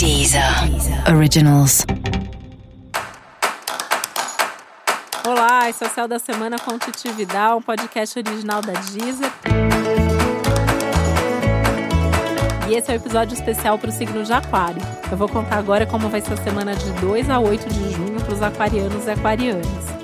Deezer Originals. Olá, esse é o Céu da Semana com Titi Vidal, um podcast original da Deezer. E esse é o um episódio especial para o signo de Aquário. Eu vou contar agora como vai ser a semana de 2 a 8 de junho para os aquarianos e aquarianas.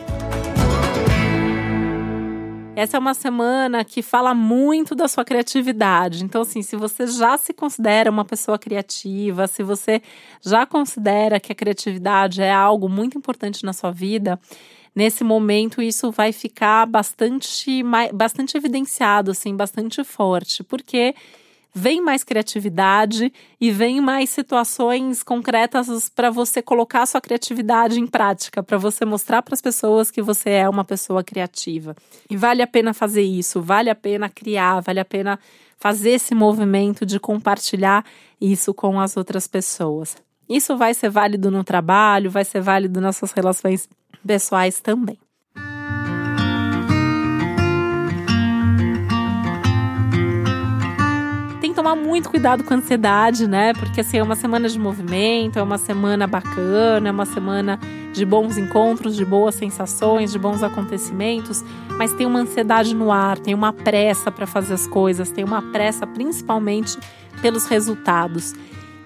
Essa é uma semana que fala muito da sua criatividade. Então, assim, se você já se considera uma pessoa criativa, se você já considera que a criatividade é algo muito importante na sua vida, nesse momento isso vai ficar bastante, bastante evidenciado, assim, bastante forte, porque vem mais criatividade e vem mais situações concretas para você colocar sua criatividade em prática, para você mostrar para as pessoas que você é uma pessoa criativa. E vale a pena fazer isso, vale a pena criar, vale a pena fazer esse movimento de compartilhar isso com as outras pessoas. Isso vai ser válido no trabalho, vai ser válido nas suas relações pessoais também. Tomar muito cuidado com a ansiedade, né? Porque assim, é uma semana de movimento, é uma semana bacana, é uma semana de bons encontros, de boas sensações, de bons acontecimentos, mas tem uma ansiedade no ar, tem uma pressa para fazer as coisas, tem uma pressa principalmente pelos resultados.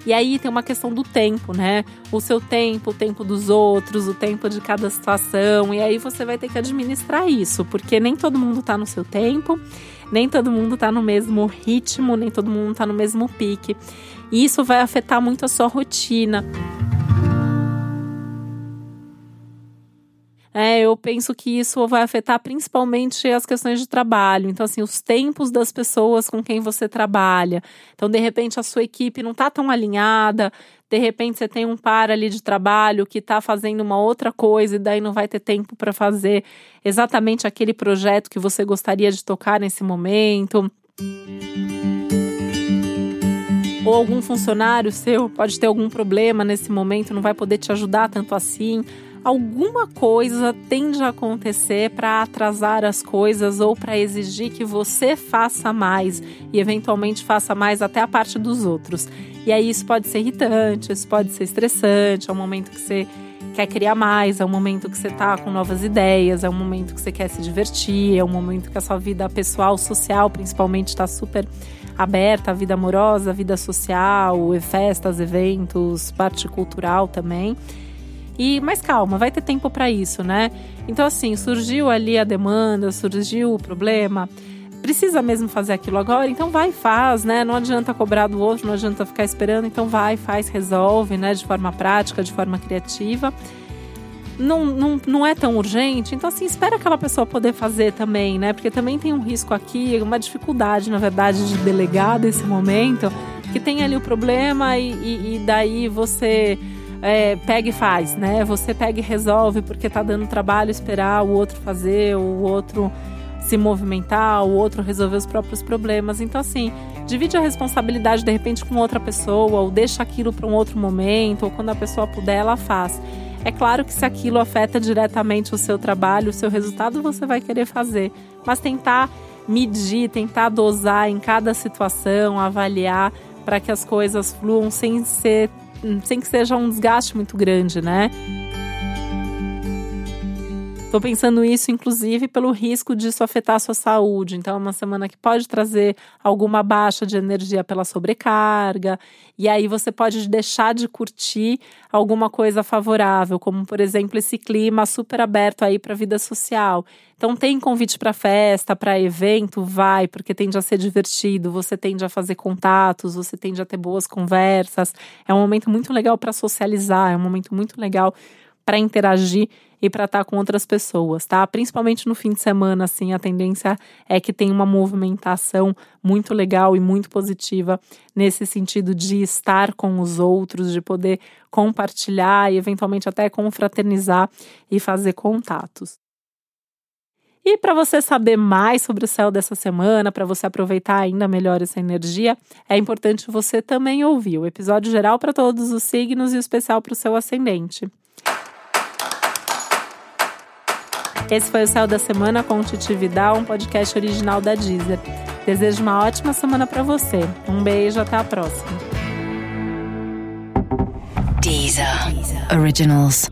E aí tem uma questão do tempo, né? O seu tempo, o tempo dos outros, o tempo de cada situação. E aí você vai ter que administrar isso, porque nem todo mundo tá no seu tempo nem todo mundo está no mesmo ritmo, nem todo mundo está no mesmo pique. E isso vai afetar muito a sua rotina. É, eu penso que isso vai afetar principalmente as questões de trabalho. Então, assim, os tempos das pessoas com quem você trabalha. Então, de repente, a sua equipe não está tão alinhada, de repente você tem um par ali de trabalho que está fazendo uma outra coisa e daí não vai ter tempo para fazer exatamente aquele projeto que você gostaria de tocar nesse momento. Ou algum funcionário seu pode ter algum problema nesse momento, não vai poder te ajudar tanto assim alguma coisa tende a acontecer para atrasar as coisas ou para exigir que você faça mais e eventualmente faça mais até a parte dos outros. E aí isso pode ser irritante, isso pode ser estressante, é um momento que você quer criar mais, é um momento que você está com novas ideias, é um momento que você quer se divertir, é um momento que a sua vida pessoal, social, principalmente, está super aberta, a vida amorosa, a vida social, festas, eventos, parte cultural também. E mas calma, vai ter tempo para isso, né? Então assim, surgiu ali a demanda, surgiu o problema, precisa mesmo fazer aquilo agora, então vai e faz, né? Não adianta cobrar do outro, não adianta ficar esperando, então vai, faz, resolve, né? De forma prática, de forma criativa. Não, não, não é tão urgente, então assim, espera aquela pessoa poder fazer também, né? Porque também tem um risco aqui, uma dificuldade, na verdade, de delegar desse momento, que tem ali o problema e, e, e daí você é, pega e faz, né? Você pega e resolve porque tá dando trabalho esperar o outro fazer, o outro se movimentar, o outro resolver os próprios problemas. Então, assim, divide a responsabilidade de repente com outra pessoa, ou deixa aquilo para um outro momento, ou quando a pessoa puder, ela faz. É claro que se aquilo afeta diretamente o seu trabalho, o seu resultado, você vai querer fazer, mas tentar medir, tentar dosar em cada situação, avaliar para que as coisas fluam sem ser sem que seja um desgaste muito grande, né? Estou pensando isso, inclusive, pelo risco disso afetar a sua saúde. Então, é uma semana que pode trazer alguma baixa de energia pela sobrecarga, e aí você pode deixar de curtir alguma coisa favorável, como, por exemplo, esse clima super aberto aí para a vida social. Então, tem convite para festa, para evento, vai, porque tende a ser divertido, você tende a fazer contatos, você tende a ter boas conversas. É um momento muito legal para socializar, é um momento muito legal para interagir e para estar tá com outras pessoas, tá? Principalmente no fim de semana, assim, a tendência é que tem uma movimentação muito legal e muito positiva nesse sentido de estar com os outros, de poder compartilhar e eventualmente até confraternizar e fazer contatos. E para você saber mais sobre o céu dessa semana, para você aproveitar ainda melhor essa energia, é importante você também ouvir o episódio geral para todos os signos e o especial para o seu ascendente. Esse foi o Céu da Semana com Titi Vidal, um podcast original da Deezer. Desejo uma ótima semana para você. Um beijo, até a próxima. Deezer. Originals.